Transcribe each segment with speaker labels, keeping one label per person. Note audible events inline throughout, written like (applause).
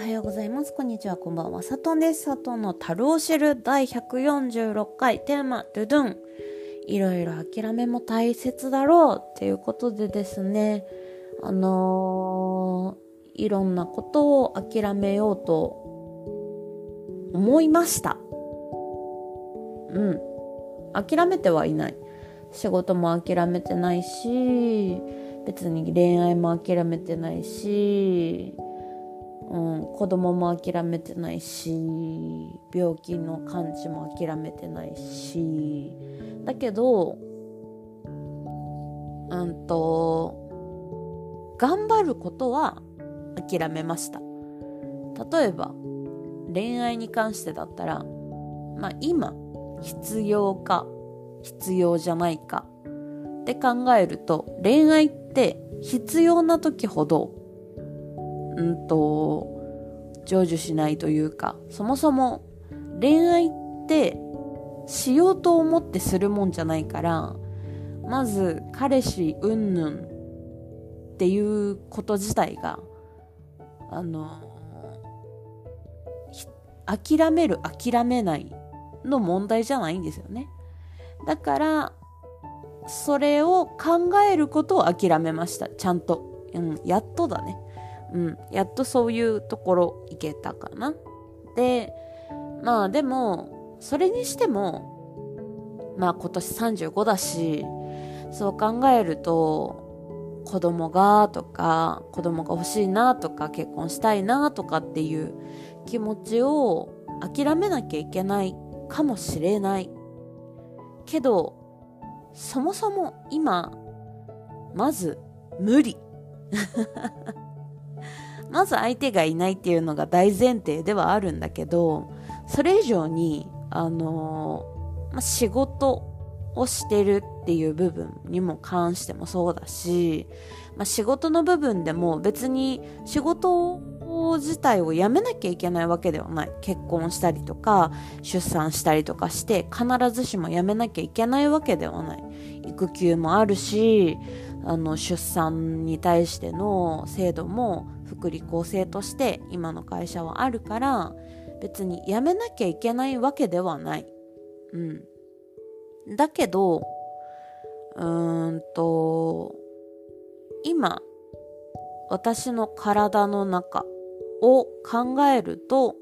Speaker 1: はようございます。こんにちは。こんばんは。さとんです。さとんの樽を知る第146回テーマ、ドゥドゥン。いろいろ諦めも大切だろうっていうことでですね、あのー、いろんなことを諦めようと思いました。うん。諦めてはいない。仕事も諦めてないし、別に恋愛も諦めてないし、うん、子供も諦めてないし病気の完治も諦めてないし。だけどうんと頑張ることは諦めました。例えば恋愛に関してだったらまあ今必要か必要じゃないかって考えると恋愛って必要な時ほどうんと、成就しないというか、そもそも恋愛ってしようと思ってするもんじゃないから、まず彼氏うんぬんっていうこと自体が、あの、諦める諦めないの問題じゃないんですよね。だから、それを考えることを諦めました。ちゃんと。うん、やっとだね。うん、やっとそういうところ行けたかな。で、まあでも、それにしても、まあ今年35だし、そう考えると、子供がとか、子供が欲しいなとか、結婚したいなとかっていう気持ちを諦めなきゃいけないかもしれない。けど、そもそも今、まず無理。(laughs) まず相手がいないっていうのが大前提ではあるんだけど、それ以上に、あの、まあ、仕事をしてるっていう部分にも関してもそうだし、まあ、仕事の部分でも別に仕事自体を辞めなきゃいけないわけではない。結婚したりとか、出産したりとかして、必ずしも辞めなきゃいけないわけではない。育休もあるし、あの、出産に対しての制度も福利厚生として今の会社はあるから別に辞めなきゃいけないわけではない。うん。だけど、うーんと、今、私の体の中を考えると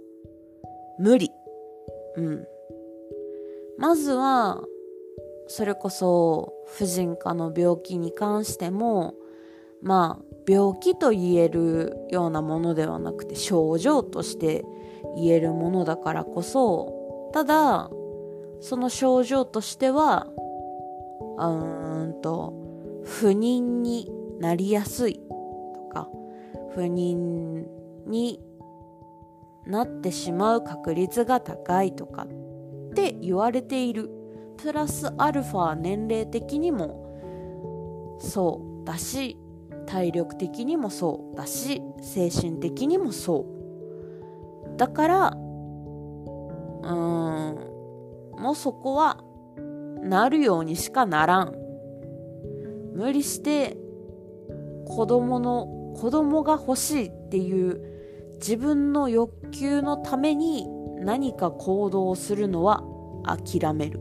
Speaker 1: 無理。うん。まずは、それこそ婦人科の病気に関しても、まあ、病気と言えるようなものではなくて症状として言えるものだからこそただその症状としてはうーんと不妊になりやすいとか不妊になってしまう確率が高いとかって言われている。プラスアルファ年齢的にもそうだし体力的にもそうだし精神的にもそう。だからうーんもうそこはなるようにしかならん。無理して子供の子供が欲しいっていう自分の欲求のために何か行動をするのは諦める。う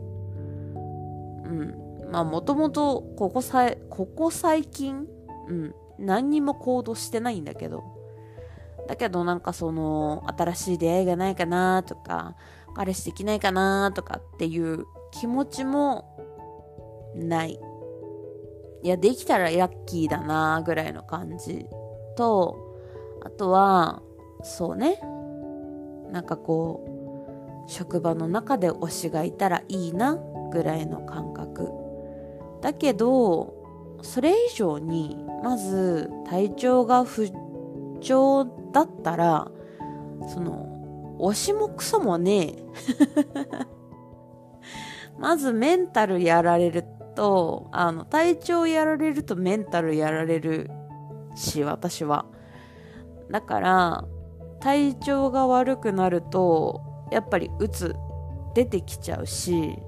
Speaker 1: ん。まあもともとここさえここ最近うん。何にも行動してないんだけど。だけどなんかその、新しい出会いがないかなとか、彼氏できないかなとかっていう気持ちもない。いや、できたらラッキーだなぐらいの感じと、あとは、そうね。なんかこう、職場の中で推しがいたらいいなぐらいの感覚。だけど、それ以上にまず体調が不調だったらその推しもクソもねえ。(laughs) まずメンタルやられるとあの体調やられるとメンタルやられるし私は。だから体調が悪くなるとやっぱりうつ出てきちゃうし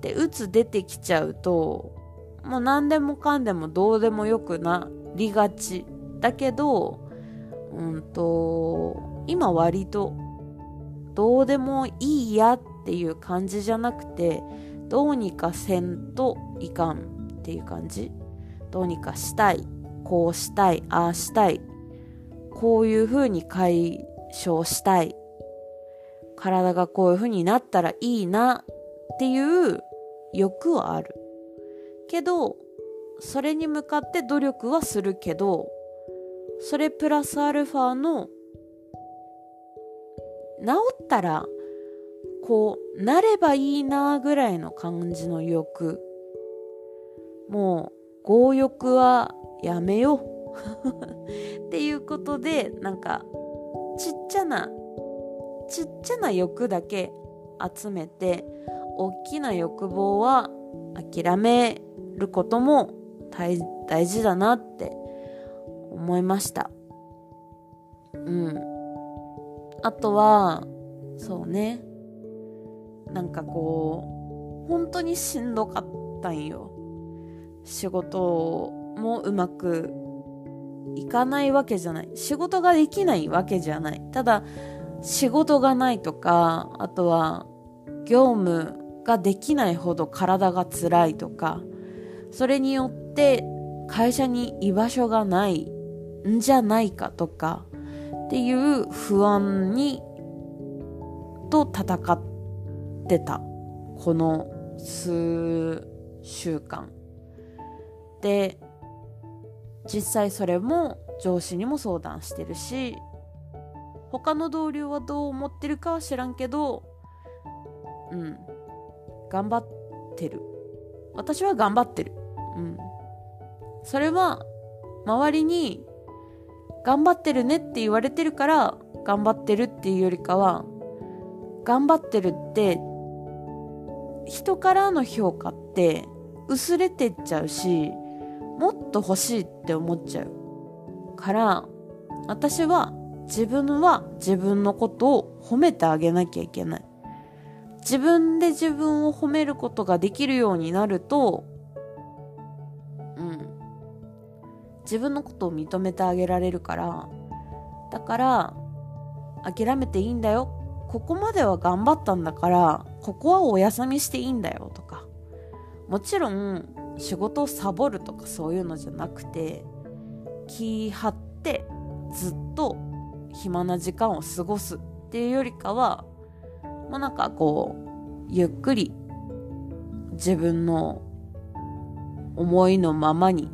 Speaker 1: でうつ出てきちゃうともう何でもかんでもどうでもよくなりがちだけどうんと今割とどうでもいいやっていう感じじゃなくてどうにかせんといかんっていう感じ。どうにかしたいこうしたいああしたいこういう風に解消したい。体がこういう風になったらいいなっていう欲はある。けどそれに向かって努力はするけどそれプラスアルファの治ったらこうなればいいなぐらいの感じの欲。もう強欲はやめよう。(laughs) っていうことでなんかちっちゃなちっちゃな欲だけ集めて大きな欲望は諦めることも大事だなって思いました。うん。あとはそうね。なんかこう本当にしんどかったんよ。仕事もうまくいかないわけじゃない。仕事ができないわけじゃない。ただ仕事がないとかあとは業務ができないほど体が辛いとかそれによって会社に居場所がないんじゃないかとかっていう不安にと戦ってたこの数週間。で実際それも上司にも相談してるし他の同僚はどう思ってるかは知らんけどうん頑張ってる。私は頑張ってる。うん。それは周りに頑張ってるねって言われてるから頑張ってるっていうよりかは頑張ってるって人からの評価って薄れてっちゃうしもっと欲しいって思っちゃう。から私は自分は自分のことを褒めてあげなきゃいけない。自分で自分を褒めることができるようになると自分のことを認めてあげられるからだから諦めていいんだよ。ここまでは頑張ったんだからここはお休みしていいんだよとか。もちろん仕事をサボるとかそういうのじゃなくて気張ってずっと暇な時間を過ごすっていうよりかはもうなんかこうゆっくり自分の思いのままに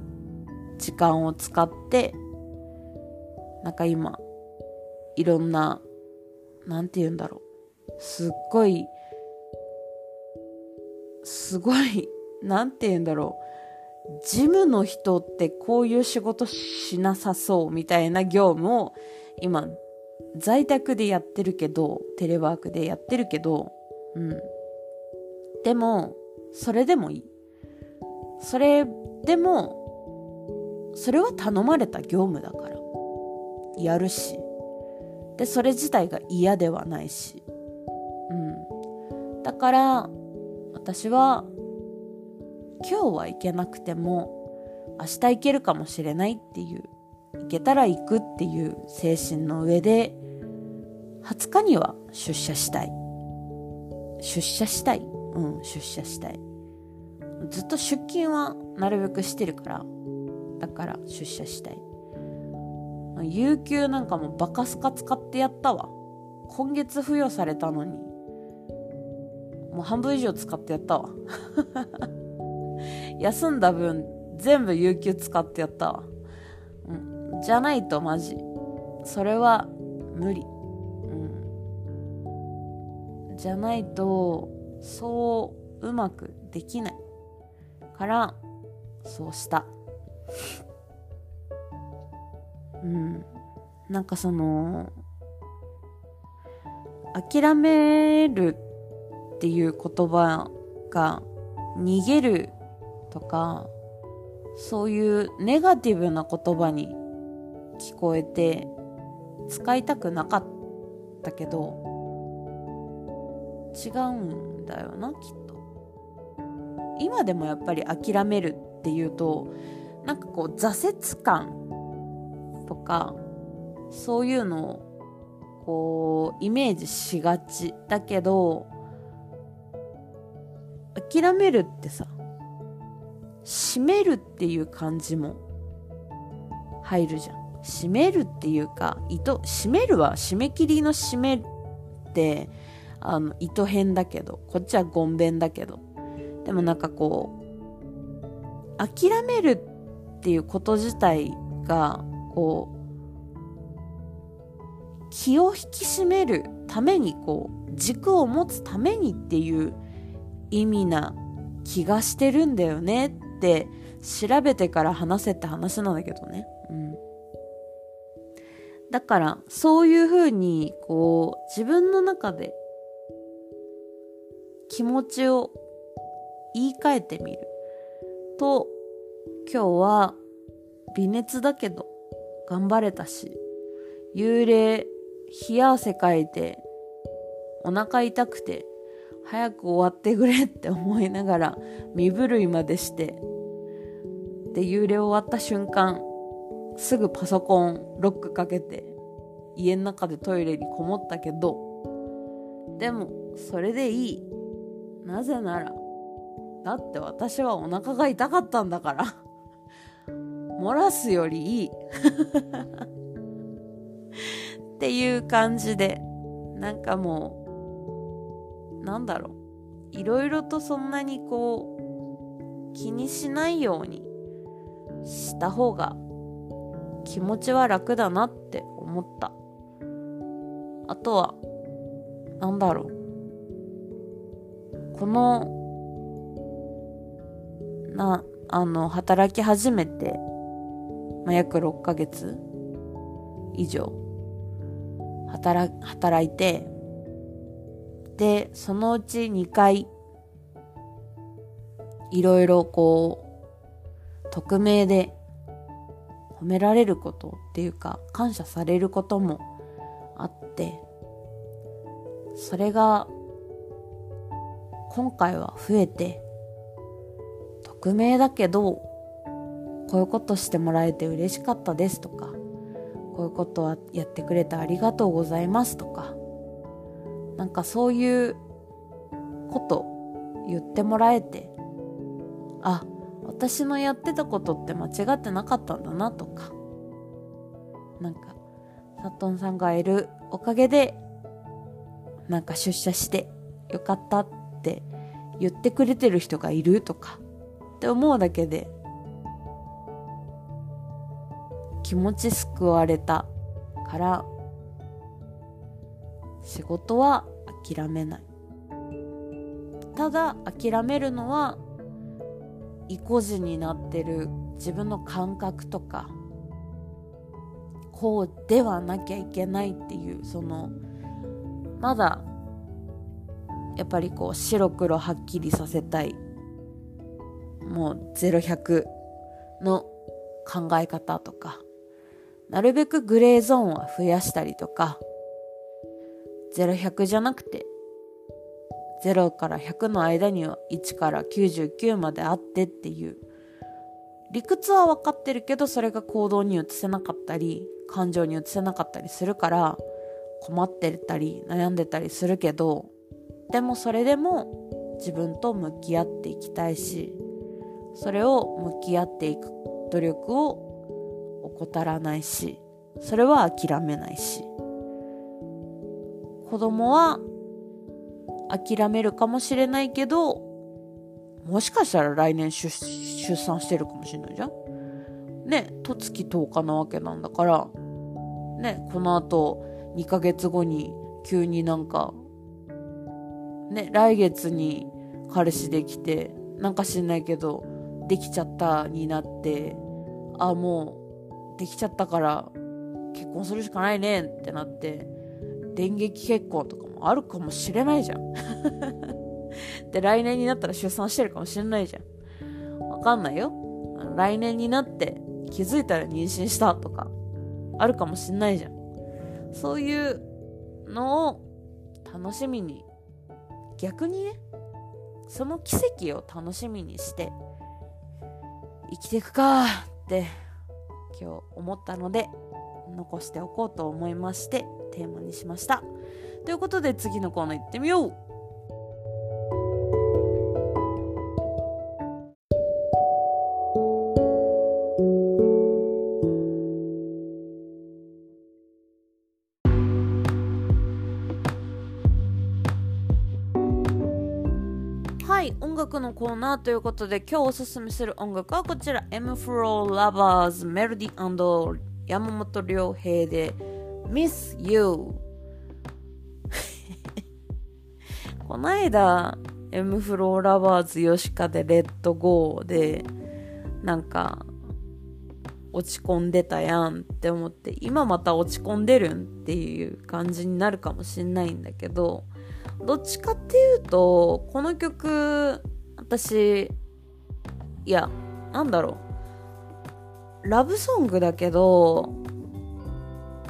Speaker 1: 時間を使ってなんか今いろんななんて言うんだろうすっごいすごい (laughs) なんて言うんだろう。ジムの人ってこういう仕事しなさそうみたいな業務を今在宅でやってるけど、テレワークでやってるけど、うん。でも、それでもいい。それでも、それは頼まれた業務だから。やるし。で、それ自体が嫌ではないし。うん。だから、私は今日は行けなくても明日行けるかもしれないっていう行けたら行くっていう精神の上で20日には出社したい出社したいうん出社したいずっと出勤はなるべくしてるからだから出社したい有給なんかもバカスカ使ってやったわ今月付与されたのにもう半分以上使ってやったわ (laughs) 休んだ分全部有給使ってやったわ。うん。じゃないとマジ。それは無理。うん。じゃないと、そううまくできない。から、そうした。うん。なんかその、諦めるっていう言葉が逃げるとかそういうネガティブな言葉に聞こえて使いたくなかったけど違うんだよなきっと今でもやっぱり諦めるっていうとなんかこう挫折感とかそういうのをこうイメージしがちだけど諦めるってさ閉めるっていう感じも入るじゃん。閉めるっていうか糸閉めるは締め切りの締めってあの糸編だけどこっちはゴンベンだけど。でもなんかこう諦めるっていうこと自体がこう気を引き締めるためにこう軸を持つためにっていう意味な気がしてるんだよねって調べてから話せって話なんだけどね。うん。だからそういうふうにこう自分の中で気持ちを言い換えてみると今日は微熱だけど頑張れたし幽霊冷や汗かいてお腹痛くて早く終わってくれって思いながら身震いまでしてで幽霊終わった瞬間すぐパソコンロックかけて家の中でトイレにこもったけどでもそれでいい。なぜならだって私はお腹が痛かったんだから。(laughs) 漏らすよりいい。(laughs) っていう感じで。なんかもうなんだろう。いろいろとそんなにこう気にしないようにした方が気持ちは楽だなって思った。あとはなんだろう。このなあの働き始めて、まあ、約6ヶ月以上働働いてでそのうち2回いろいろこう匿名で褒められることっていうか感謝されることもあってそれが今回は増えて匿名だけどこういうことしてもらえて嬉しかったですとかこういうことはやってくれてありがとうございますとかなんかそういうこと言ってもらえてあ私のやってたことって間違ってなかったんだなとかなんかサトンさんがいるおかげでなんか出社してよかったって言ってくれてる人がいるとかって思うだけで気持ち救われたから仕事は諦めない。ただ諦めるのは意固地になってる自分の感覚とかこうではなきゃいけないっていうそのまだやっぱりこう白黒はっきりさせたいもう0100の考え方とかなるべくグレーゾーンは増やしたりとか0100じゃなくて0から100の間には1から99まであってっていう理屈は分かってるけどそれが行動に移せなかったり感情に移せなかったりするから困ってたり悩んでたりするけどでもそれでも自分と向き合っていきたいしそれを向き合っていく努力を怠らないしそれは諦めないし。子供は諦めるかもしれないけどもしかしたら来年出産してるかもしれないじゃん。ね十月10日なわけなんだからねこの後2ヶ月後に急になんかね来月に彼氏できてなんか知んないけどできちゃったになってあもうできちゃったから結婚するしかないねってなって電撃結婚とかもあるかもしれないじゃん。(laughs) で来年になったら出産してるかもしれないじゃん。わかんないよ。来年になって気づいたら妊娠したとかあるかもしんないじゃん。そういうのを楽しみに逆にねその奇跡を楽しみにして生きていくかって今日思ったので残しておこうと思いましてテーマにしました。ということで次のコーナー行ってみよう。音楽のコーナーということで今日おすすめする音楽はこちら。M フローラバーズメロディ山本良平で Miss You (laughs) この間 M フローラバーズ吉川でレッドゴーでなんか落ち込んでたやんって思って今また落ち込んでるんっていう感じになるかもしんないんだけどどっちかっていうとこの曲私いやなんだろう。ラブソングだけど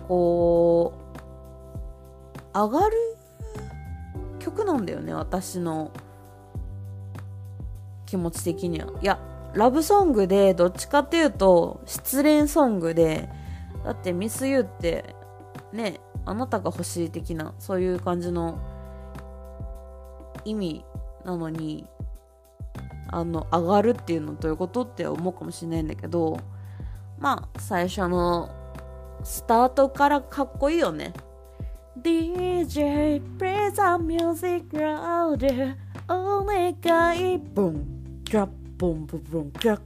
Speaker 1: こう上がる曲なんだよね私の気持ち的には。いやラブソングでどっちかっていうと失恋ソングでだってミスユーってねあなたが欲しい的なそういう感じの意味なのにあの上がるっていうのどういうことって思うかもしれないんだけどまあ最初のスタートからかっこいいよね。DJ play the music louder お願い。ボングラッボンボンボングラッ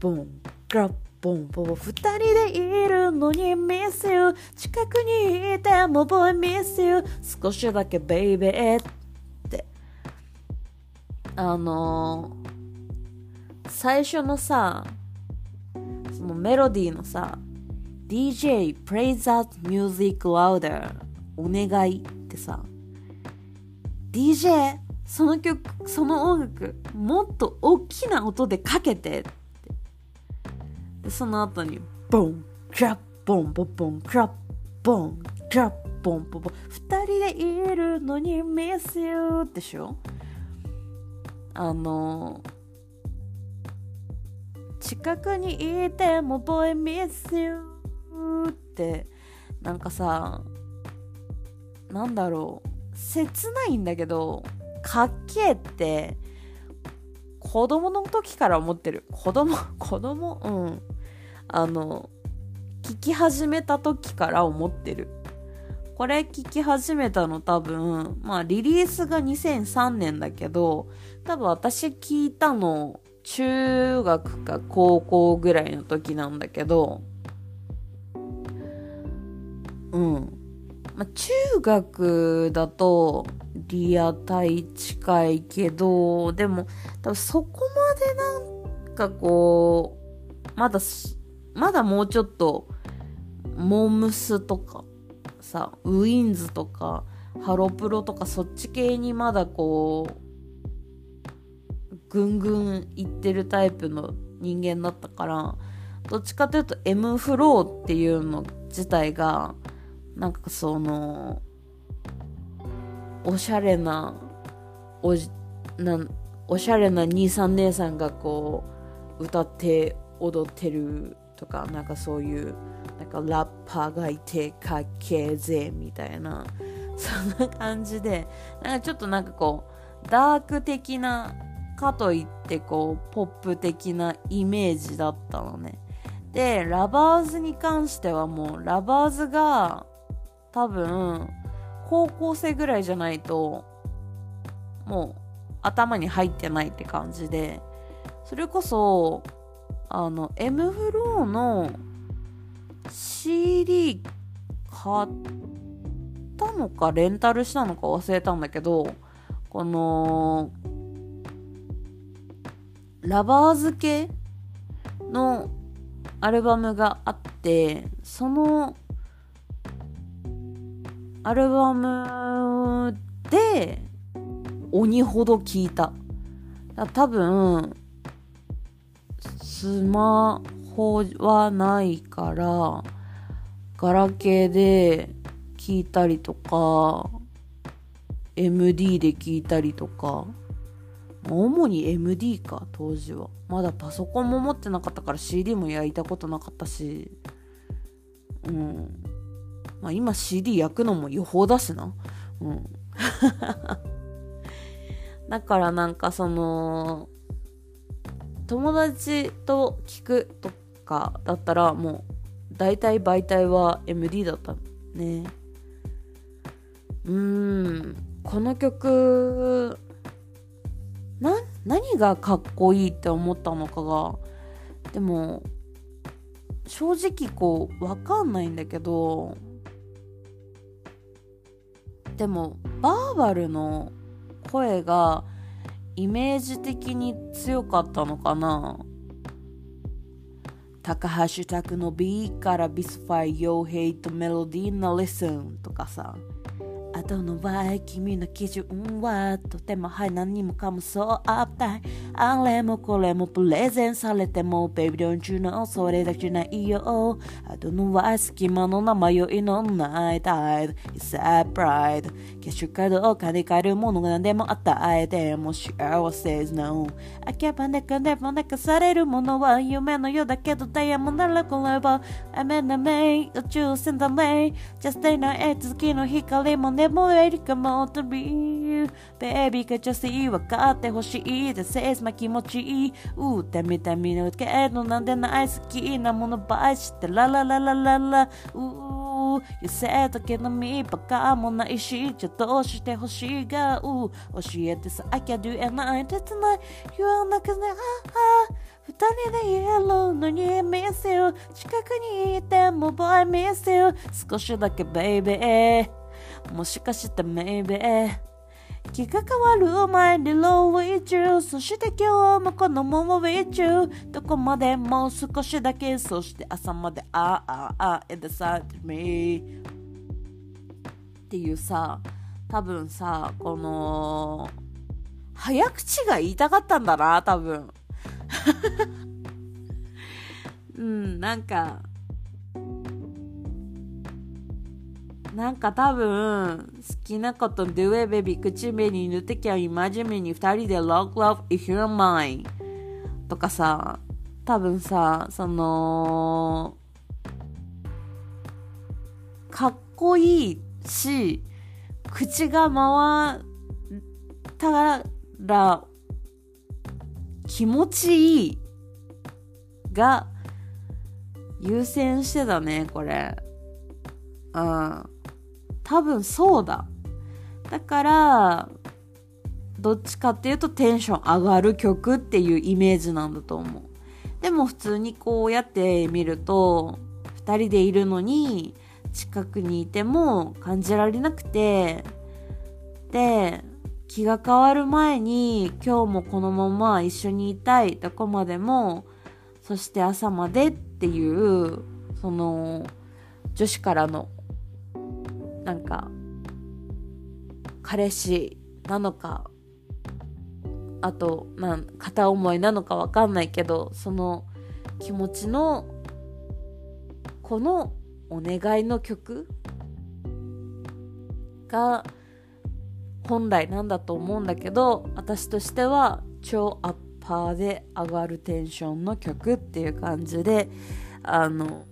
Speaker 1: ボングラッボンボン。二人でいるのに miss you 近くにいても boy miss you 少しだけ baby ってあのー、最初のさそのメロディーのさ DJ play that music louder お願いってさ DJ その曲その音楽もっと大きな音でかけてって。でその後にボンクラッボンボボンクラッボンクラッボンボボン。二人でいるのに miss you でしょあの近くにいても boy miss you ってなんかさなんだろう切ないんだけどかっけえって子供の時から思ってる。子供 (laughs) 子供うん。あの聞き始めた時から思ってる。これ聞き始めたの多分まあリリースが2003年だけど多分私聞いたの中学か高校ぐらいの時なんだけどうん。まあ、中学だとリアタイ近いけど、でも多分そこまでなんかこう、まだ、まだもうちょっと、モームスとかさ、ウィンズとか、ハロプロとかそっち系にまだこう、ぐんぐんいってるタイプの人間だったから、どっちかというと M フローっていうの自体が、なんかそのおしゃれなおじなおしゃれな兄さん姉さんがこう歌って踊ってるとかなんかそういうかラッパーがいてかっけえぜみたいな。(laughs) そんな感じで。なんかちょっとなんかこうダーク的なかといってこうポップ的なイメージだったのね。でラバーズに関してはもうラバーズが多分高校生ぐらいじゃないともう頭に入ってないって感じで。それこそあの M フローの CD 買ったのかレンタルしたのか忘れたんだけどこのラバーズ系のアルバムがあってそのアルバムで鬼ほど聞いた。多分、スマホはないから、ガラケーで聞いたりとか、MD で聞いたりとか、主に MD か、当時は。まだパソコンも持ってなかったから CD も焼いたことなかったし、うん。まあ今 CD 焼くのも違法だしな。うん。(laughs) だからなんかその、友達と聞くとかだったらもう大体媒体は MD だったね。うん、この曲、な、何がかっこいいって思ったのかが、でも、正直こう、わかんないんだけど、でも、バーバルの声がイメージ的に強かったのかな高橋拓の B からビスファイ、傭兵とメロディーのレッスンとかさ。後の場合君の基準はとてもはい何もかもそうあった。いあれもこれもプレゼンされてもベビー don't you know それだけじゃないよ。後の場合隙間の名前迷いのないタイド It's a pride 消しかどうかで変えるものが何でも与えても幸せ is no あけばねかでもなくされるものは夢のようだけどダイヤモンドラコレバ雨なめ宇宙船だね。Just day night 月の光もでもエリカもとりベイビーが女性分かってほしいでセースま気持ちいいうてみてみるけどなんでない好きなものばいしてララララララう言せたけどみバカもないしじゃどうしてほしいがう教えてさ I can do it night tonight. 言わなくねああ二人でイエローのに miss you 近くにいても boy miss you 少しだけベイベーもしかして maybe 気が変わる前に low with you そして今日もこのまま with you どこまでもう少しだけ。そして朝まであああ it decided me っていうさ多分さこの早口が言いたかったんだな多分。(laughs) うんなんかなんか多分、好きなこと do it baby 口紅塗ってきゃ真面目に二人で love love if you're mine とかさ、多分さ、その、かっこいいし、口が回ったら気持ちいいが優先してたね、これ。うん。多分そうだ。だから、どっちかっていうとテンション上がる曲っていうイメージなんだと思う。でも普通にこうやって見ると、二人でいるのに近くにいても感じられなくて、で、気が変わる前に今日もこのまま一緒にいたい、どこまでも、そして朝までっていう、その、女子からのなんか彼氏なのかあと、まあ、片思いなのかわかんないけどその気持ちのこのお願いの曲が本来なんだと思うんだけど私としては超アッパーで上がるテンションの曲っていう感じであの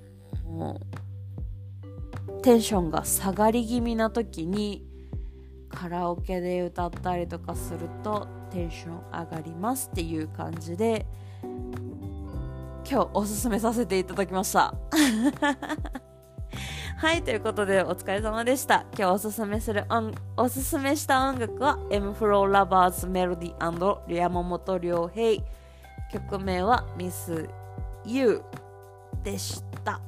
Speaker 1: もうテンションが下がり気味な時にカラオケで歌ったりとかするとテンション上がりますっていう感じで今日おすすめさせていただきました。(laughs) はいということでお疲れ様でした。今日おすすめする音おすすめした音楽は M フローラバーズメロディー山本良平曲名は MISSU でした。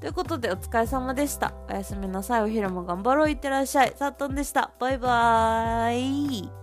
Speaker 1: ということでお疲れ様でした。おやすみなさい。お昼も頑張ろう。いってらっしゃい。さっとんでした。バイバーイ。